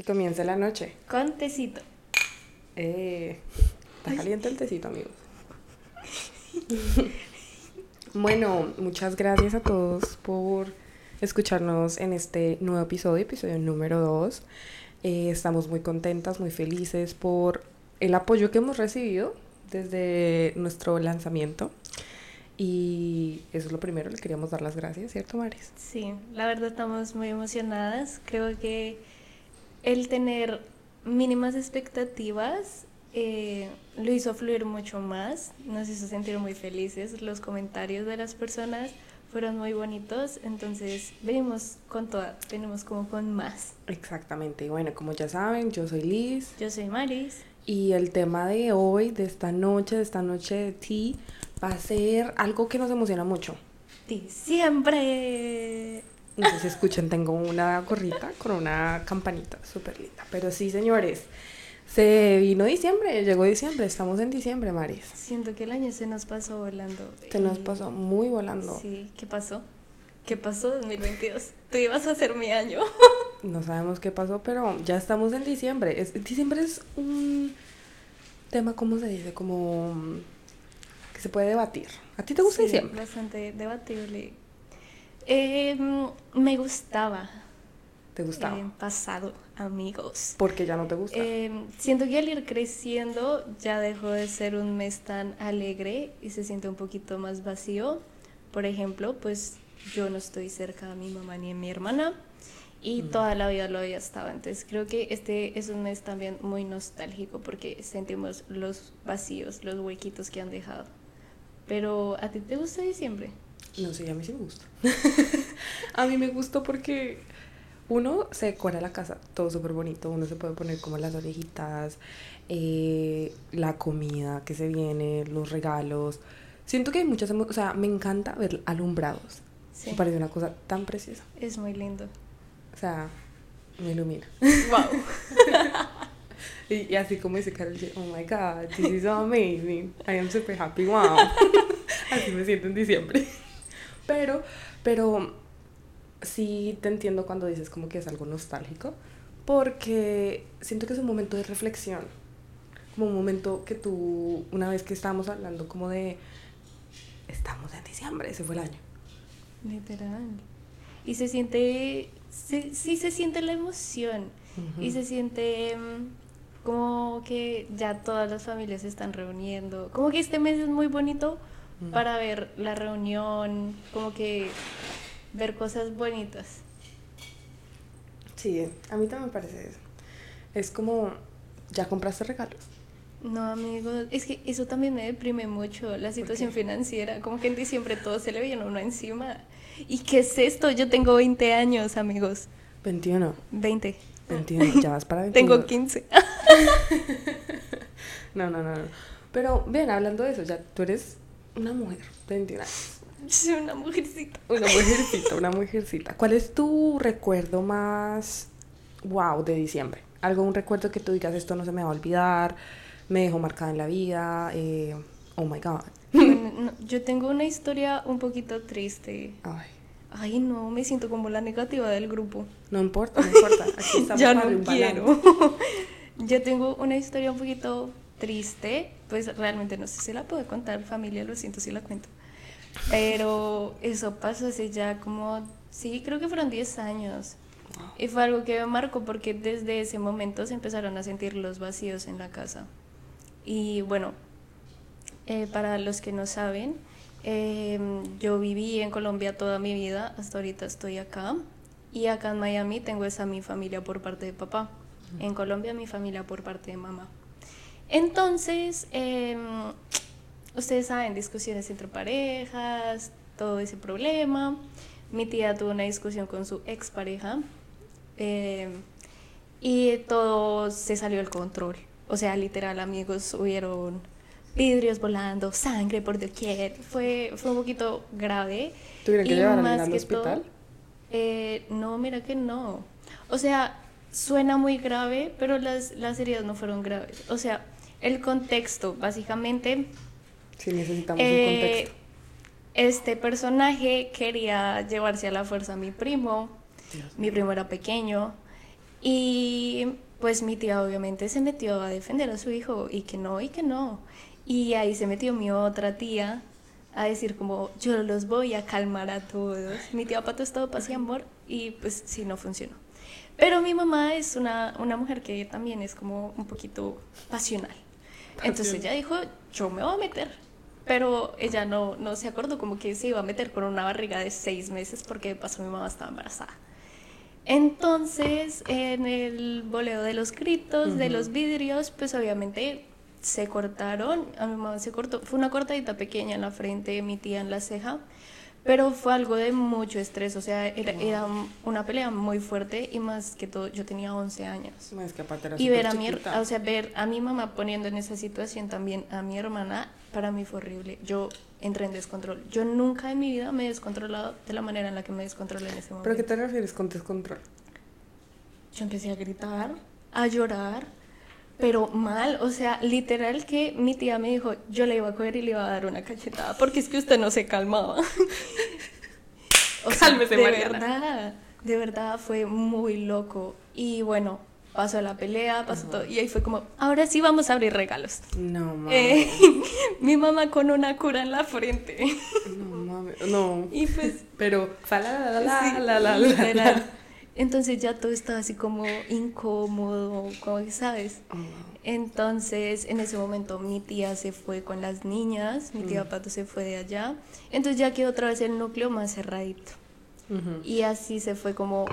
Que comience la noche. Con tecito. Eh, está caliente el tecito, amigos. bueno, muchas gracias a todos por escucharnos en este nuevo episodio, episodio número 2. Eh, estamos muy contentas, muy felices por el apoyo que hemos recibido desde nuestro lanzamiento. Y eso es lo primero, le queríamos dar las gracias, ¿cierto, Maris? Sí, la verdad estamos muy emocionadas. Creo que el tener mínimas expectativas eh, lo hizo fluir mucho más, nos hizo sentir muy felices. Los comentarios de las personas fueron muy bonitos, entonces venimos con toda, venimos como con más. Exactamente, bueno, como ya saben, yo soy Liz. Yo soy Maris. Y el tema de hoy, de esta noche, de esta noche de ti, va a ser algo que nos emociona mucho. Diciembre. No sé si escuchen, tengo una gorrita con una campanita súper linda. Pero sí, señores, se vino diciembre, llegó diciembre, estamos en diciembre, Maris. Siento que el año se nos pasó volando. Se nos pasó muy volando. Sí, ¿qué pasó? ¿Qué pasó 2022? Tú ibas a ser mi año. No sabemos qué pasó, pero ya estamos en diciembre. Es, diciembre es un tema, ¿cómo se dice? Como que se puede debatir. ¿A ti te gusta Sí, diciembre? Bastante debatible. Eh, me gustaba. ¿Te gustaba? En pasado, amigos. Porque ya no te gusta. Eh, siento que al ir creciendo ya dejó de ser un mes tan alegre y se siente un poquito más vacío. Por ejemplo, pues yo no estoy cerca de mi mamá ni de mi hermana y toda la vida lo había estado. Entonces creo que este es un mes también muy nostálgico porque sentimos los vacíos, los huequitos que han dejado. Pero ¿a ti te gusta diciembre? No sé, a mí sí me gusta. a mí me gustó porque uno se decora la casa, todo súper bonito, uno se puede poner como las orejitas, eh, la comida que se viene, los regalos. Siento que hay muchas o sea, me encanta ver alumbrados. Sí. Me parece una cosa tan preciosa. Es muy lindo. O sea, me ilumina. Wow. Y, y así como dice Carol oh my god, this is amazing. I am super happy, wow. así me siento en diciembre. Pero, pero sí te entiendo cuando dices como que es algo nostálgico, porque siento que es un momento de reflexión. Como un momento que tú, una vez que estábamos hablando como de, estamos en diciembre, ese fue el año. Literal. Y se siente, se- sí se siente la emoción. Y se siente mm, como que ya todas las familias se están reuniendo. Como que este mes es muy bonito Mm. para ver la reunión, como que ver cosas bonitas. Sí, a mí también me parece eso. Es como, ¿ya compraste regalos? No, amigos, es que eso también me deprime mucho, la situación financiera. Como que en diciembre todo se le viene uno encima. ¿Y qué es esto? Yo tengo 20 años, amigos. 21. 20. 21, ya vas para 21. Tengo 15. No, no, no, no. Pero, bien, hablando de eso, ya tú eres una mujer de 21 años. Soy una mujercita. Una mujercita, una mujercita. ¿Cuál es tu recuerdo más wow de diciembre? Algo, un recuerdo que tú digas, esto no se me va a olvidar, me dejó marcada en la vida, eh, oh my god. Bueno, no, yo tengo una historia un poquito triste. Ay, Ay, no, me siento como la negativa del grupo. no importa, no importa. Aquí estamos ya no quiero. yo tengo una historia un poquito triste. Pues realmente no sé si la puedo contar, familia, lo siento si la cuento. Pero eso pasó hace ya como, sí, creo que fueron 10 años. Y fue algo que me marcó porque desde ese momento se empezaron a sentir los vacíos en la casa. Y bueno, eh, para los que no saben, eh, yo viví en Colombia toda mi vida, hasta ahorita estoy acá. Y acá en Miami tengo esa mi familia por parte de papá. En Colombia mi familia por parte de mamá. Entonces, eh, ustedes saben, discusiones entre parejas, todo ese problema. Mi tía tuvo una discusión con su expareja eh, y todo se salió del control. O sea, literal, amigos, hubieron vidrios volando, sangre por doquier. Fue, fue un poquito grave. ¿Tuvieron que llevar al que hospital? todo, eh, no, mira que no. O sea, suena muy grave, pero las, las heridas no fueron graves. O sea, el contexto, básicamente, Sí, necesitamos un eh, contexto. este personaje quería llevarse a la fuerza a mi primo. Dios Mi primo era pequeño Y pues mi tía obviamente se metió a defender a su hijo y que no, y que no. Y ahí se metió mi otra tía a decir como yo los voy a calmar a todos. Mi tía Pato es todo paz y amor y pues sí, no funcionó. Pero mi mamá es una, una mujer que también es como un poquito pasional. Entonces ella dijo, yo me voy a meter. Pero ella no, no se acordó como que se iba a meter con una barriga de seis meses porque de paso mi mamá estaba embarazada. Entonces, en el boleo de los gritos, de los vidrios, pues obviamente se cortaron. A mi mamá se cortó. Fue una cortadita pequeña en la frente, mi tía en la ceja. Pero fue algo de mucho estrés, o sea, era, era una pelea muy fuerte y más que todo, yo tenía 11 años. y ver a, mi, o sea, ver a mi mamá poniendo en esa situación también a mi hermana, para mí fue horrible. Yo entré en descontrol. Yo nunca en mi vida me he descontrolado de la manera en la que me descontrolé en ese momento. ¿Pero qué te refieres con descontrol? Yo empecé a gritar, a llorar, pero mal, o sea, literal que mi tía me dijo, yo le iba a coger y le iba a dar una cachetada, porque es que usted no se calmaba. o sea, de verdad, de verdad fue muy loco. Y bueno, pasó la pelea, pasó todo, y ahí fue como, ahora sí vamos a abrir regalos. No, mames. Eh, mi mamá con una cura en la frente. No, mames, no. Y pues... Pero, la, la, la, la, la, la, entonces ya todo estaba así como incómodo, como sabes. Oh, Entonces en ese momento mi tía se fue con las niñas, mi tía mm. Pato se fue de allá. Entonces ya quedó otra vez el núcleo más cerradito. Y así se fue como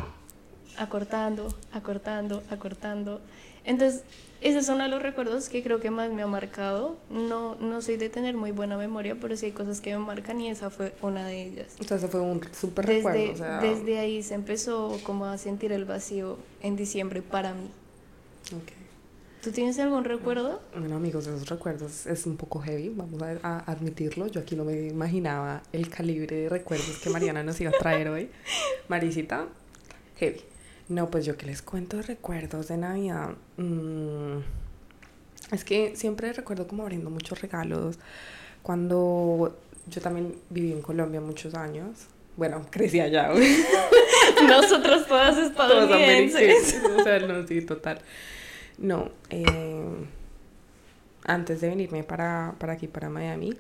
acortando, acortando, acortando. Entonces ese es uno de los recuerdos que creo que más me ha marcado. No, no soy de tener muy buena memoria, pero sí hay cosas que me marcan y esa fue una de ellas. O sea, ese fue un súper recuerdo. O sea... Desde ahí se empezó como a sentir el vacío en diciembre para mí. Okay. ¿Tú tienes algún recuerdo? Bueno, amigos, esos recuerdos es un poco heavy, vamos a, a, admitirlo. Yo aquí no me imaginaba el calibre de recuerdos que Mariana nos iba a traer hoy. Marisita, heavy. No, pues yo que les cuento recuerdos de Navidad. Mm, es que siempre recuerdo como abriendo muchos regalos. Cuando yo también viví en Colombia muchos años. Bueno, crecí allá. Nosotros todas estadounidenses. o sea, no, sí, total. No, eh, antes de venirme para, para aquí, para Miami,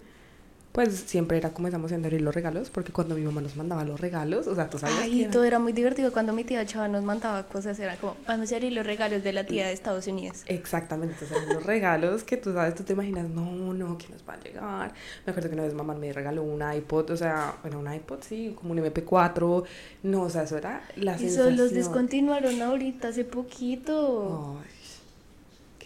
pues siempre era comenzamos a abrir los regalos, porque cuando mi mamá nos mandaba los regalos, o sea, tú sabes. Ay, todo era muy divertido. Cuando mi tía Chava nos mandaba cosas, era como, vamos a abrir los regalos de la tía de Estados Unidos. Exactamente, entonces los regalos que tú sabes, tú te imaginas, no, no, ¿qué nos va a llegar? Me acuerdo que una vez mamá me regaló un iPod, o sea, bueno, un iPod, sí, como un MP4, no, o sea, eso era la y sensación. Eso los descontinuaron ahorita, hace poquito. Ay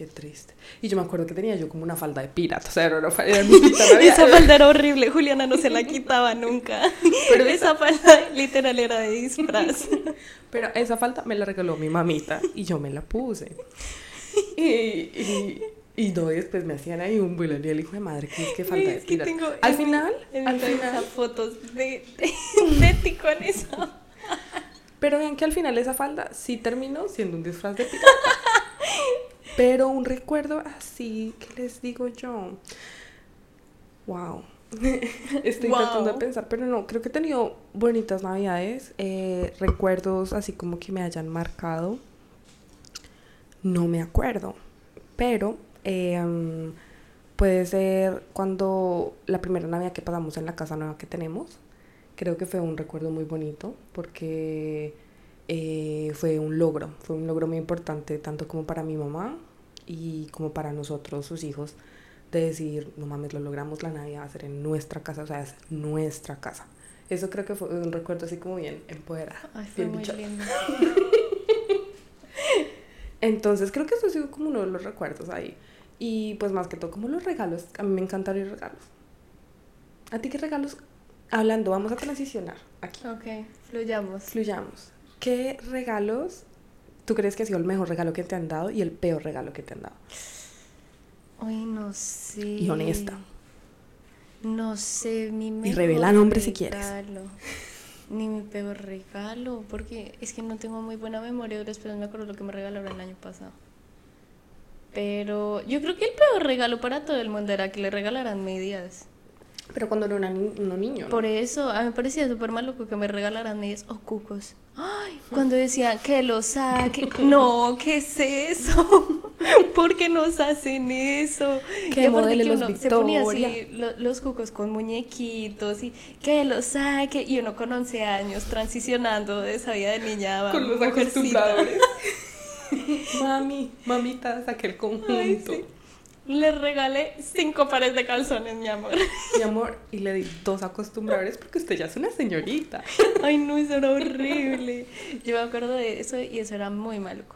Qué triste. Y yo me acuerdo que tenía yo como una falda de pirata, o sea, era una falda de Esa falda era horrible, Juliana no se la quitaba nunca. Pero esa falda literal era de disfraz. Pero esa falda me la regaló mi mamita y yo me la puse. Y, y, y no, después me hacían ahí un bullying y el hijo de madre, que es que falta de pirata. al final, al final. fotos de, de, ti con eso. Pero vean que al final esa falda sí terminó siendo un disfraz de pirata. Pero un recuerdo así, ¿qué les digo yo? Wow. Estoy tratando de pensar, pero no, creo que he tenido bonitas navidades, eh, recuerdos así como que me hayan marcado. No me acuerdo, pero em, puede ser cuando la primera Navidad que pasamos en la casa nueva que tenemos. Creo que fue un recuerdo muy bonito porque eh, fue un logro, fue un logro muy importante tanto como para mi mamá y como para nosotros, sus hijos, de decir, no mames, lo logramos, la Navidad va a ser en nuestra casa, o sea, es nuestra casa. Eso creo que fue un recuerdo así como bien empoderado. Ay, fue muy lindo. Entonces creo que eso ha sido como uno de los recuerdos ahí. Y pues más que todo como los regalos, a mí me encanta abrir regalos. ¿A ti qué regalos? Hablando, vamos a transicionar aquí. Ok, fluyamos. Fluyamos. ¿Qué regalos tú crees que ha sido el mejor regalo que te han dado y el peor regalo que te han dado? Ay, no sé. Y honesta. No sé, mi mejor Y revela nombre si quieres. Ni mi peor regalo, porque es que no tengo muy buena memoria, después me acuerdo lo que me regalaron el año pasado. Pero yo creo que el peor regalo para todo el mundo era que le regalaran medias. Pero cuando era una ni- uno niño. ¿no? Por eso, a mí me parecía súper maluco que me regalaran medias o cucos. Ay, cuando decían que lo saque. No, ¿qué es eso? ¿Por qué nos hacen eso? Que modele los se ponía así lo- los cucos con muñequitos y que lo saque. Y uno con 11 años transicionando de esa vida de niña Con los acostumbradores. Mami, mamita, saqué el conjunto. Ay, sí. Le regalé cinco pares de calzones, mi amor. Mi amor, y le di dos acostumbradores porque usted ya es una señorita. Ay, no, eso era horrible. Yo me acuerdo de eso y eso era muy maluco.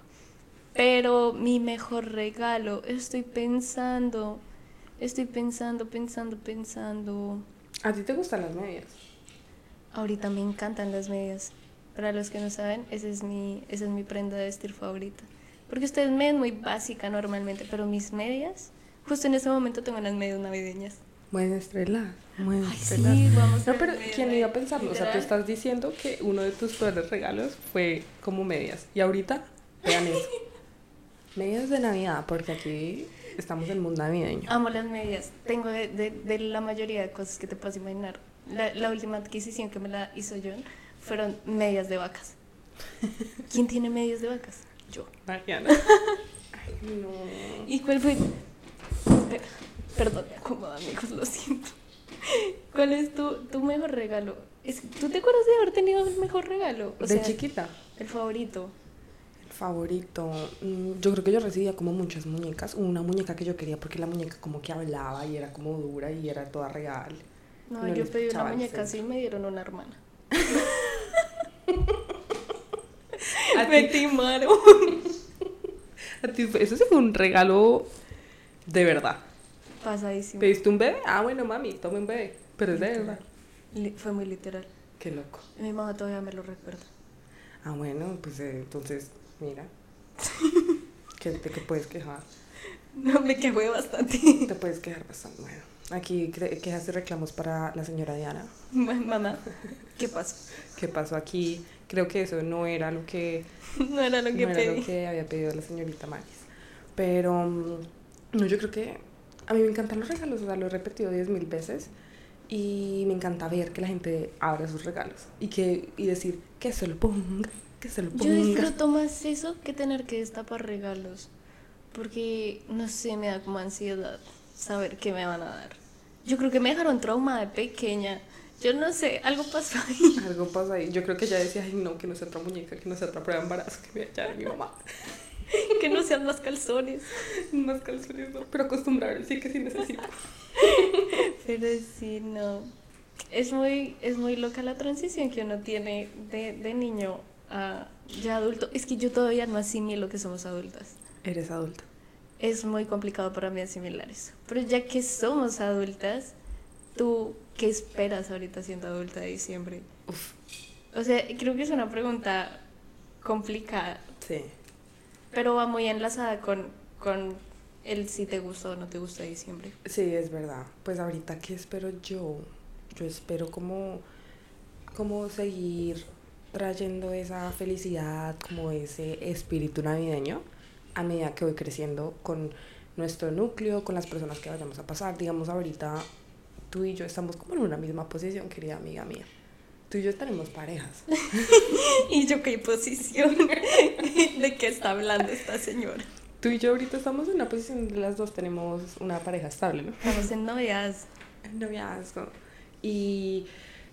Pero mi mejor regalo, estoy pensando, estoy pensando, pensando, pensando. ¿A ti te gustan las medias? Ahorita me encantan las medias. Para los que no saben, esa es mi, esa es mi prenda de vestir favorita. Porque ustedes me ven muy básica normalmente, pero mis medias, justo en este momento tengo unas medias navideñas. Muéstrela, muéstrela. sí, vamos No, pero ¿quién iba a pensarlo? O sea, tú literal. estás diciendo que uno de tus peores regalos fue como medias. Y ahorita, vean eso. Medias de Navidad, porque aquí estamos en mundo navideño. Amo las medias. Tengo de, de- de la mayoría de cosas que te puedas imaginar. La, la última adquisición que me la hizo John fueron medias de vacas. ¿Quién tiene medias de vacas? Yo. Mariana. Ay, no. ¿Y cuál fue? Perdón, me amigos, lo siento. ¿Cuál es tu, tu mejor regalo? Es- ¿Tú te acuerdas de haber tenido el mejor regalo? O de sea, chiquita. El favorito. El favorito. mm, Yo creo que yo recibía como muchas muñecas. Una muñeca que yo quería porque la muñeca como que hablaba y era como dura y era toda real. No, No yo pedí una muñeca así y me dieron una hermana. A Me ti, timaron. a ti eso sí fue un regalo de verdad. Pasadísimo. ¿Pediste un bebé? Ah, bueno, mami, tome un bebé. Pero es de verdad. Li- Fue muy literal. Qué loco. Mi mamá todavía me lo recuerda. Ah, bueno, pues eh, entonces, mira. ¿Qué, ¿De qué puedes quejar? No, me quejé bastante. Te puedes quejar bastante. Bueno, aquí cre- quejas y reclamos para la señora Diana. Ma- Mamá, ¿qué pasó? ¿Qué pasó aquí? Creo que eso no era lo que, No era lo que no era pedí. lo que había pedido la señorita Maris. Pero, mm, no, yo creo que a mí me encantan los regalos, o sea, lo he repetido diez mil veces. Y me encanta ver que la gente abra sus regalos y, que, y decir que se lo ponga, que se lo Yo ponga. disfruto más eso que tener que destapar regalos. Porque, no sé, me da como ansiedad saber qué me van a dar. Yo creo que me dejaron trauma de pequeña. Yo no sé, algo pasó ahí. Algo pasa ahí. Yo creo que ella decía, ay, no, que no sea otra muñeca, que no sea otra prueba de embarazo, que me vaya a mi mamá. que no sean más calzones. Más calzones, no, pero acostumbrarme, sí que sí necesito. Pero sí, no. Es muy, es muy loca la transición que uno tiene de, de niño a ya adulto. Es que yo todavía no asimilo que somos adultas. Eres adulta. Es muy complicado para mí asimilar eso. Pero ya que somos adultas, ¿tú qué esperas ahorita siendo adulta de diciembre? Uf, O sea, creo que es una pregunta complicada, sí. Pero va muy enlazada con, con el si te gusta o no te gusta diciembre. Sí, es verdad. Pues ahorita, ¿qué espero yo? Yo espero como, como seguir trayendo esa felicidad, como ese espíritu navideño a medida que voy creciendo con nuestro núcleo, con las personas que vayamos a pasar. Digamos, ahorita tú y yo estamos como en una misma posición, querida amiga mía. Tú y yo tenemos parejas. ¿Y yo qué posición? ¿De qué está hablando esta señora? Tú y yo ahorita estamos en una posición donde las dos tenemos una pareja estable, ¿no? Estamos en novias. El noviazgo. Y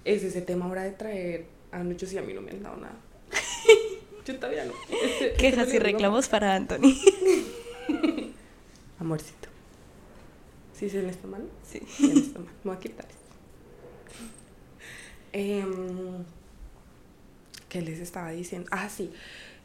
es ese tema ahora de traer a muchos y a mí no me han dado nada. Yo todavía no. Este- este Quejas y reclamos para Anthony. Amorcito. ¿Sí se en esta mano? Sí. Sí, en esta mano. Me voy a quitar Em, ¿Qué les estaba diciendo? Ah, sí.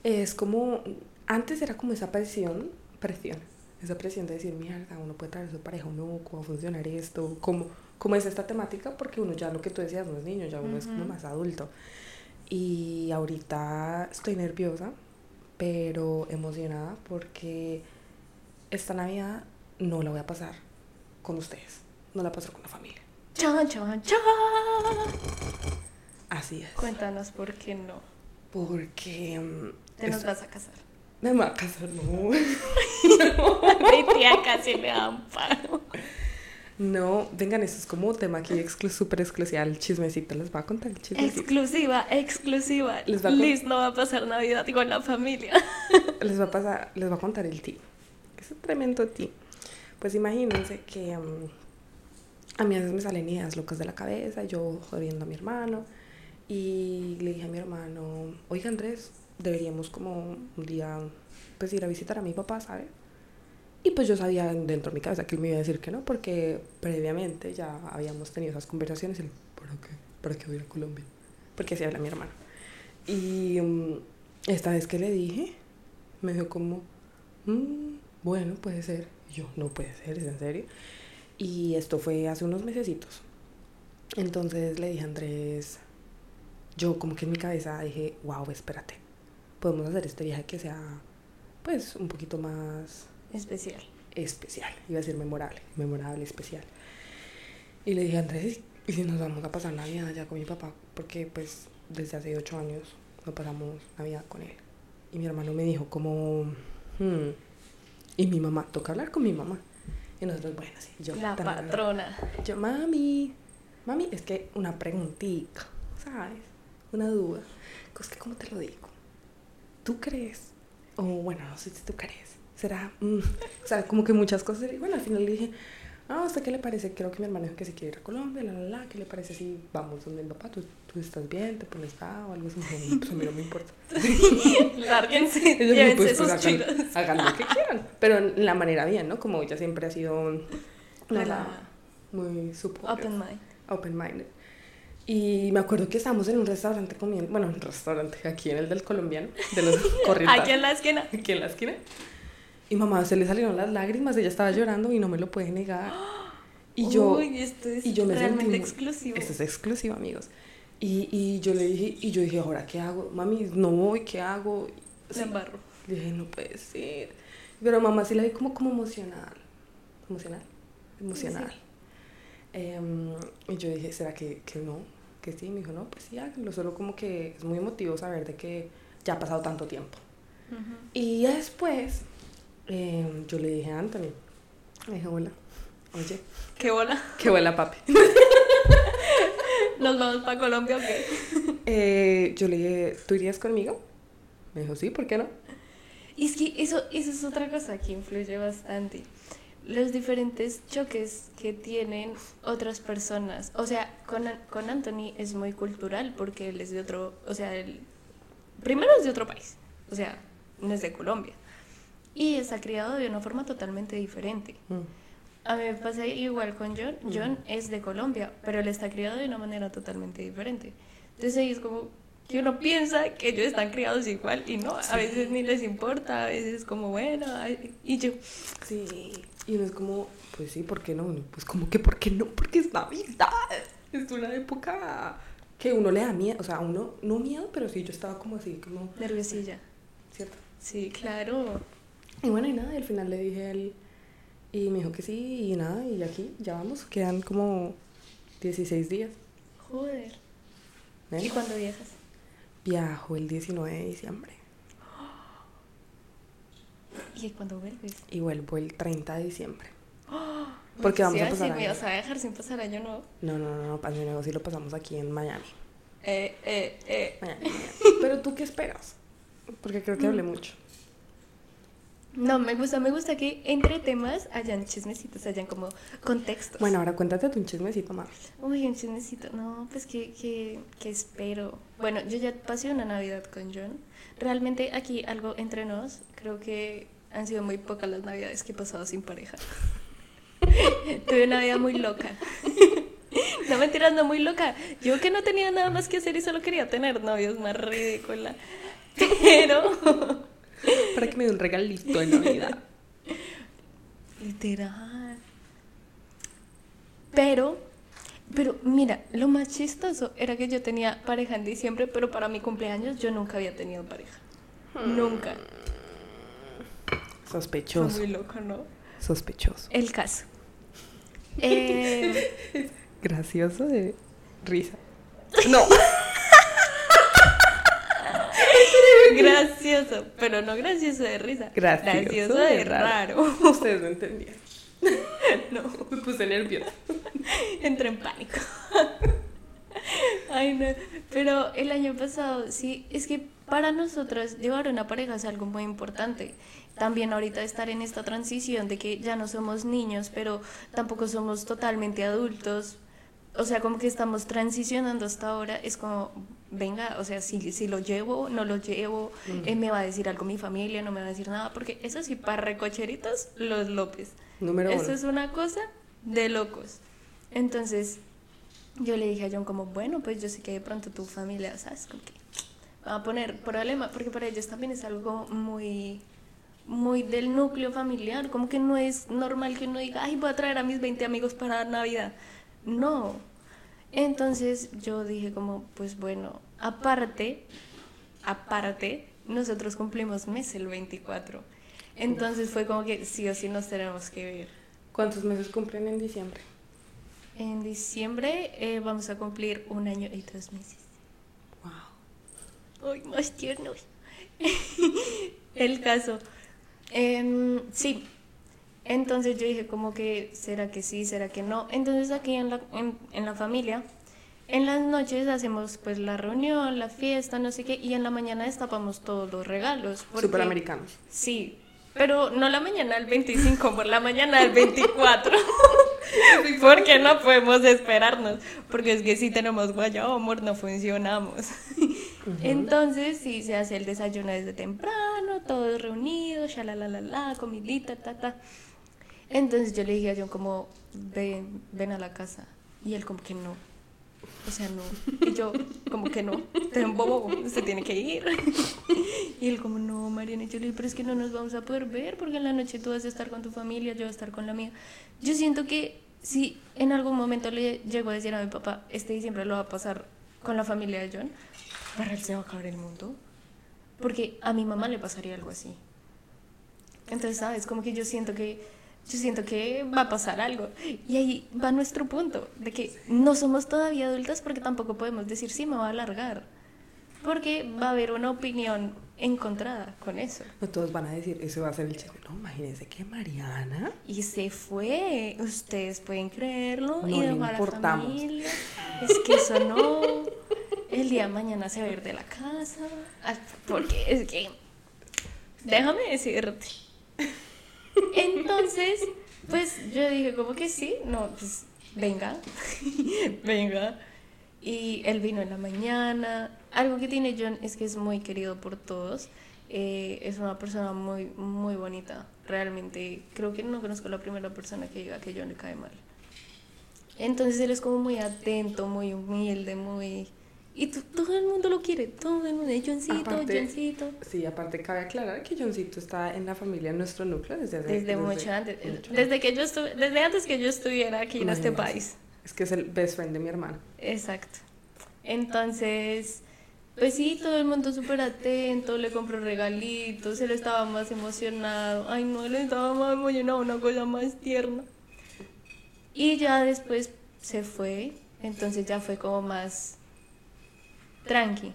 Es como. Antes era como esa presión. Presión. Esa presión de decir, mierda, uno puede traer a su pareja o no, cómo va a funcionar esto, cómo, cómo es esta temática, porque uno ya lo que tú decías no es niño, ya uno es como más adulto. Y ahorita estoy nerviosa, pero emocionada porque esta Navidad no la voy a pasar con ustedes, no la paso con la familia. Chan, chan, chan. Así es. Cuéntanos por qué no. Porque... mm, Te nos vas a casar. No me voy a casar, no. Mi tía casi le da un paro. No, vengan, eso es como tema aquí exclu súper exclusivo. El chismecito, les va a contar el chismecito. Exclusiva, exclusiva. Les va a Liz no va a pasar Navidad con la familia. les va a pasar, les va a contar el ti. Es un tremendo ti. Pues imagínense que mm, a mí a veces me salen ideas locas de la cabeza, yo jodiendo a mi hermano. Y le dije a mi hermano, oiga Andrés, deberíamos como un día pues ir a visitar a mi papá, ¿sabes? Y pues yo sabía dentro de mi cabeza que él me iba a decir que no, porque previamente ya habíamos tenido esas conversaciones. Y ¿para qué? ¿Para qué voy a ir a Colombia? Porque así habla mi hermano. Y mm, esta vez que le dije, me dijo como, "Mm, bueno, puede ser. Y yo, no puede ser, ¿es en serio? Y esto fue hace unos mesecitos. Entonces le dije a Andrés, yo como que en mi cabeza dije, wow, espérate, podemos hacer este viaje que sea, pues, un poquito más Especial. especial. Iba a decir memorable, memorable, especial. Y le dije a Andrés, ¿y si nos vamos a pasar Navidad allá con mi papá? Porque pues desde hace ocho años no pasamos Navidad con él. Y mi hermano me dijo como, "Hmm". y mi mamá, toca hablar con mi mamá. Y nosotros, bueno, sí, yo. La patrona. Yo, mami, mami, es que una preguntita, ¿sabes? Una duda. Es que, ¿cómo te lo digo? ¿Tú crees? O bueno, no sé si tú crees. Será, mm, o sea, como que muchas cosas. Y bueno, al final le dije, ah, ¿a usted qué le parece? Creo que mi hermano dijo que se quiere ir a Colombia, la, la, la. ¿Qué le parece si vamos donde mi papá? ¿Tú, tú estás bien? ¿Te pones bravo? Algo así. Pues a mí no me importa. Lárguense, llévense pues, pues, hagan, hagan lo que quieran. Pero en la manera bien, ¿no? Como ella siempre ha sido una Relaja. muy supportive Open mind. open-minded. Y me acuerdo que estábamos en un restaurante comiendo, bueno, un restaurante aquí en el del colombiano, de los corrientes. Aquí en la esquina. aquí en la esquina. Y mamá se le salieron las lágrimas, ella estaba llorando y no me lo puede negar. Y yo, Uy, esto es y yo me realmente sentí exclusivo. esto es exclusivo, amigos. Y, y yo le dije, y yo dije, ahora qué hago, mami, no voy, ¿qué hago? Me Sí. embarro. Le dije, no puede ser. Pero mamá sí la vi como, como emocional. ¿Emocional? Emocional. Em, y yo dije, ¿será que, que no? Que sí. Me dijo, no, pues sí, háganlo. Solo como que es muy emotivo saber de que ya ha pasado tanto tiempo. Ujú. Y ya después, em, yo le dije a Anthony, le dije, hola, oye, ¿Qué bola? qué huela papi. ¿Nos vamos para Colombia o qué? Eh, yo le dije, ¿tú irías conmigo? Me dijo, sí, ¿por qué no? Y es que eso, eso es otra cosa que influye bastante. Los diferentes choques que tienen otras personas. O sea, con, con Anthony es muy cultural porque él es de otro, o sea, él primero es de otro país, o sea, no es de Colombia. Y está criado de una forma totalmente diferente. Mm. A mí me pasa igual con John. John es de Colombia, pero él está criado de una manera totalmente diferente. Entonces ahí es como que uno piensa que ellos están criados igual y no, a veces ni les importa, a veces es como, bueno, y yo, Sí, y uno es como, pues sí, ¿por qué no? Pues como que, ¿por qué no? Porque es Navidad. Es una época que uno le da miedo, o sea, uno, no miedo, pero sí, yo estaba como así, como, nerviosilla. ¿cierto? Sí, claro. Y bueno, y nada, y al final le dije a él, y me dijo que sí, y nada, y aquí ya vamos, quedan como 16 días. Joder. ¿eh? ¿Y cuándo viajas? Viajo el 19 de diciembre ¿Y cuándo vuelves? y vuelvo el 30 de diciembre. Porque vamos a pasar me año. vas a dejar sin pasar año nuevo. No, no, no, no, para mi negocio lo pasamos aquí en Miami. Eh, eh, eh. Miami, Miami. Pero tú qué esperas? Porque creo que hablé mucho. No, me gusta, me gusta que entre temas hayan chismecitos, hayan como contextos. Bueno, ahora cuéntate tú un chismecito más. Uy, un chismecito. No, pues que, que, que espero. Bueno, yo ya pasé una Navidad con John. Realmente aquí algo entre nos, creo que han sido muy pocas las Navidades que he pasado sin pareja. Tuve una vida muy loca. No mentiras, no muy loca. Yo que no tenía nada más que hacer y solo quería tener novios, más ridícula. Pero, Para que me dé un regalito de Navidad. literal. Pero, pero mira, lo más chistoso era que yo tenía pareja en diciembre, pero para mi cumpleaños yo nunca había tenido pareja. Nunca. Fue Sospechoso. muy loco, ¿no? Sospechoso. El caso. Eh, Gracioso de risa. No. gracioso, pero no gracioso de risa. Gracioso gracioso de de raro. raro. Ustedes no entendían. no. Me puse nerviosa. Entré en pánico. Ay, no. Pero el año pasado, sí, es que para nosotros llevar una pareja es algo muy importante. También ahorita estar en esta transición de que ya no somos niños, pero tampoco somos totalmente adultos. O sea, como que estamos transicionando hasta ahora. Es como, venga, o sea, si, si lo llevo, no lo llevo, eh, me va a decir algo mi familia, no me va a decir nada, porque eso sí, para recocheritos, los López. Número Eso uno. es una cosa de locos. Entonces, yo le dije a John como, bueno, pues yo sé que de pronto tu familia, ¿sabes? Como que va a poner problema, porque para ellos también es algo muy muy del núcleo familiar, como que no es normal que uno diga, ay, voy a traer a mis 20 amigos para Navidad. No. Entonces yo dije como, pues bueno, aparte, aparte, nosotros cumplimos mes el 24. Entonces fue como que sí o sí nos tenemos que ver. ¿Cuántos meses cumplen en diciembre? En diciembre eh, vamos a cumplir un año y dos meses. Wow. Ay, más tiernos. El caso. Em, sí. Entonces yo dije como que, ¿será que sí? ¿Será que no? Entonces aquí en la, en, en la familia, en las noches hacemos pues la reunión, la fiesta, no sé qué, y en la mañana destapamos todos los regalos. porque- Superamericanos. Sí, pero no la mañana del 25, por la mañana del 24. porque no podemos esperarnos. Porque es que si tenemos guayabo, amor, no funcionamos. Entonces, sí, se hace el desayuno desde temprano, todos reunidos, ya la la la la, comidita, ta ta. Entonces yo le dije a John como, ven, ven a la casa. Y él como que no. O sea, no. Y yo, como que no. Te bobo, usted tiene que ir. Y él como, no, Mariana. Y yo le dije, pero es que no nos vamos a poder ver porque en la noche tú vas a estar con tu familia, yo voy a estar con la mía. Yo siento que si en algún momento le llego a decir a mi papá, este diciembre lo va a pasar con la familia de John, para él se va a acabar el mundo. Porque a mi mamá le pasaría algo así. Entonces, ¿sabes? Como que yo siento que yo siento que va a pasar algo. Y ahí va nuestro punto, de que no somos todavía adultas porque tampoco podemos decir, sí, me va a alargar. Porque va a haber una opinión encontrada con eso. No todos van a decir, eso va a ser el chisme. No, imagínense que Mariana. Y se fue, ustedes pueden creerlo No y le dejó a la importamos. familia. Es que eso no. El día de mañana se va a ir de la casa. Ah, Porque es que. Déjame decirte. Entonces, pues yo dije, como que sí, no, pues venga, venga. Y él vino en la mañana. Algo que tiene John es que es muy querido por todos. Eh, es una persona muy, muy bonita. Realmente, creo que no conozco la primera persona que diga que John le cae mal. Entonces él es como muy atento, muy humilde, muy... Y to- todo el mundo lo quiere, todo el mundo. Johncito, Aparte- Johncito. Sí, aparte cabe aclarar que Johncito está en la familia, en nuestro núcleo, desde hace Desde mucho antes. mucho Desde que yo estuve, desde antes que yo estuviera aquí en este país. Es que es el best friend de mi hermana. Exacto. Entonces, pues sí, todo el mundo súper atento, le compró regalitos, él estaba más emocionado. Ay, no, él estaba más emocionado, una cosa más tierna. Y ya después se fue, entonces ya fue como más tranqui.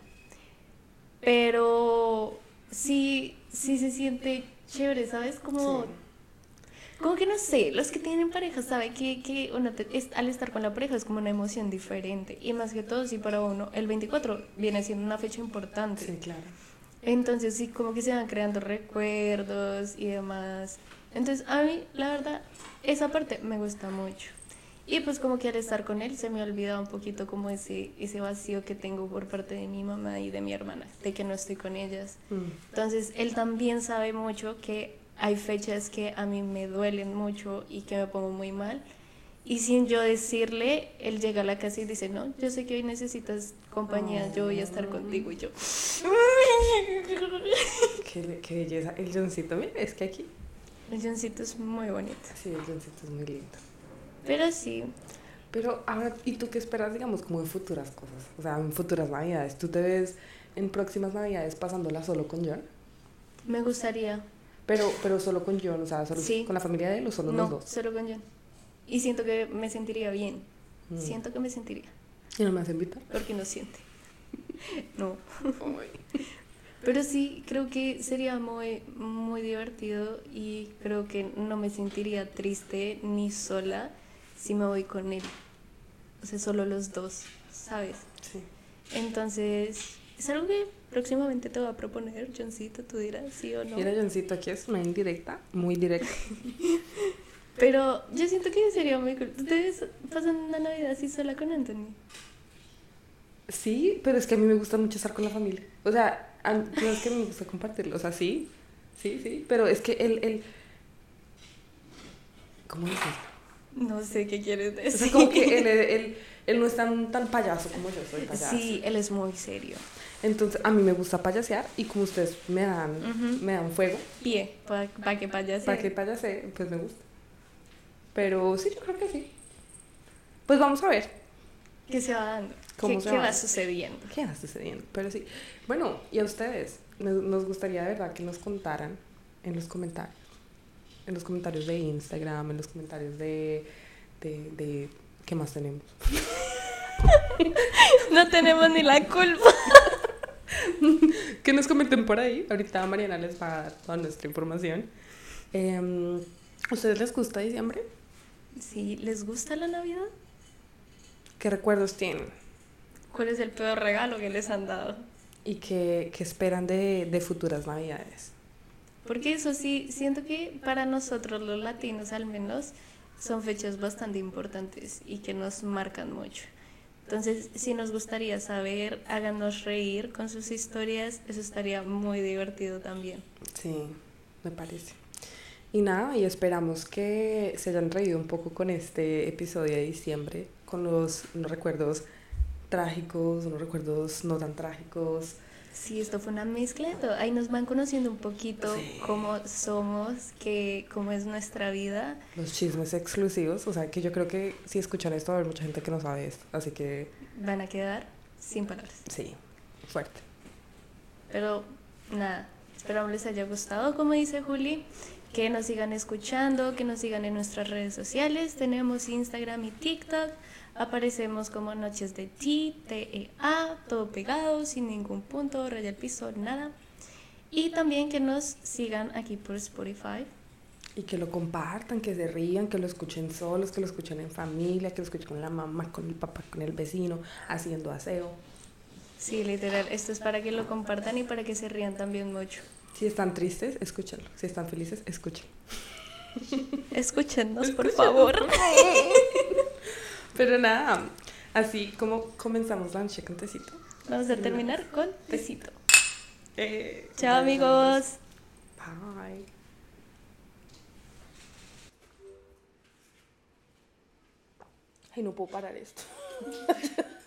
Pero sí, sí se siente chévere, ¿sabes? Como Sí. como que no sé, los que tienen pareja saben que, que uno te- es- al estar con la pareja es como una emoción diferente. Y más que todo, sí, para uno, el 24 viene siendo una fecha importante. Sí, claro. Entonces, sí, como que se van creando recuerdos y demás. Entonces, a mí, la verdad, esa parte me gusta mucho. Y pues como que al estar con él se me ha olvidado un poquito como ese, ese vacío que tengo por parte de mi mamá y de mi hermana, de que no estoy con ellas. Mm. Entonces, él también sabe mucho que hay fechas que a mí me duelen mucho y que me pongo muy mal. Y sin yo decirle, él llega a la casa y dice, no, yo sé que hoy necesitas compañía, yo voy a estar contigo. Y yo... Qué, qué belleza. El Johncito, mira, es que aquí. El Johncito es muy bonito. Sí, el Johncito es muy lindo. Pero sí, Pero ahora, ¿y tú qué esperas, digamos, como en futuras cosas? O sea, en futuras navidades. ¿Tú te ves en próximas navidades pasándola solo con John? me gustaría. Pero, pero solo con John, o sea, solo Sí. con la familia de él o solo no, los dos. solo con John. Y siento que me sentiría bien. Mm. Siento que me sentiría. ¿Y no me vas a invitar? Porque no siente. No. Pero sí, creo que sería muy, muy divertido y creo que no me sentiría triste ni sola si me voy con él. O sea, solo los dos, ¿sabes? Sí. Entonces, es algo que próximamente te voy a proponer, Johncito, tú dirás sí o no. Mira, Johncito, aquí es una indirecta, muy directa. Pero yo siento que sería muy cool. ¿Ustedes pasan una Navidad así sola con Anthony? Sí, pero es que a mí me gusta mucho estar con la familia. O sea, no es que me gusta compartirlo. O sea, sí, sí, sí. Pero es que él, él... ¿Cómo decirlo? No sé qué quieres O decir. sea, como que él, él, él no es tan, tan payaso como yo soy payaso. Sí, él es muy serio. Entonces, a mí me gusta payasear y como ustedes me dan, me dan fuego Pie, para que vayas. para que payasee, pues me gusta. Pero sí, yo creo que sí. Pues vamos a ver ¿Qué se va dando? ¿Cómo ¿Qué, se qué va? va sucediendo? qué va sucediendo. Pero sí. Bueno, y a ustedes, nos, nos gustaría de verdad que nos contaran en los comentarios. En los comentarios de Instagram, en los comentarios de... de, de ¿Qué más tenemos? No tenemos ni la culpa. que nos comenten por ahí. Ahorita Mariana les va a dar toda nuestra información. ¿A ustedes les gusta diciembre? Si les gusta la Navidad, ¿Qué recuerdos tienen? ¿cuál es el peor regalo que les han dado? ¿Y qué, qué esperan de, de futuras navidades? Porque eso sí, siento que para nosotros los latinos al menos son fechas bastante importantes y que nos marcan mucho. Entonces, si nos gustaría saber, háganos reír con sus historias, eso estaría muy divertido también. Sí, me parece. Y nada, y esperamos que se hayan reído un poco con este episodio de diciembre, con los, unos recuerdos trágicos, unos recuerdos no tan trágicos. Sí, esto fue una mezcla de todo. Ahí nos van conociendo un poquito Sí. cómo somos, que, cómo es nuestra vida. Los chismes exclusivos, o sea que yo creo que si escuchan esto va a haber mucha gente que no sabe esto, así que Van a quedar sin palabras. sí, fuerte. Pero nada, esperamos les haya gustado, como dice Juli, que nos sigan escuchando, que nos sigan en nuestras redes sociales. Tenemos Instagram y TikTok. Aparecemos como Noches de T, T-E-A, todo pegado, sin ningún punto, raya al piso, nada. Y también que nos sigan aquí por Spotify. Y que lo compartan, que se rían, que lo escuchen solos, que lo escuchen en familia, que lo escuchen con la mamá, con el papá, con el vecino, haciendo aseo. Sí, literal, esto es para que lo compartan y para que se rían también mucho. Si están tristes, escúchenlo. Si están felices, escúchenlo. Escúchenos, por favor. Pero nada, así como comenzamos la noche con tecito. Vamos a terminar con besito. Eh, Chao amigos. Bye. Ay, no puedo parar esto.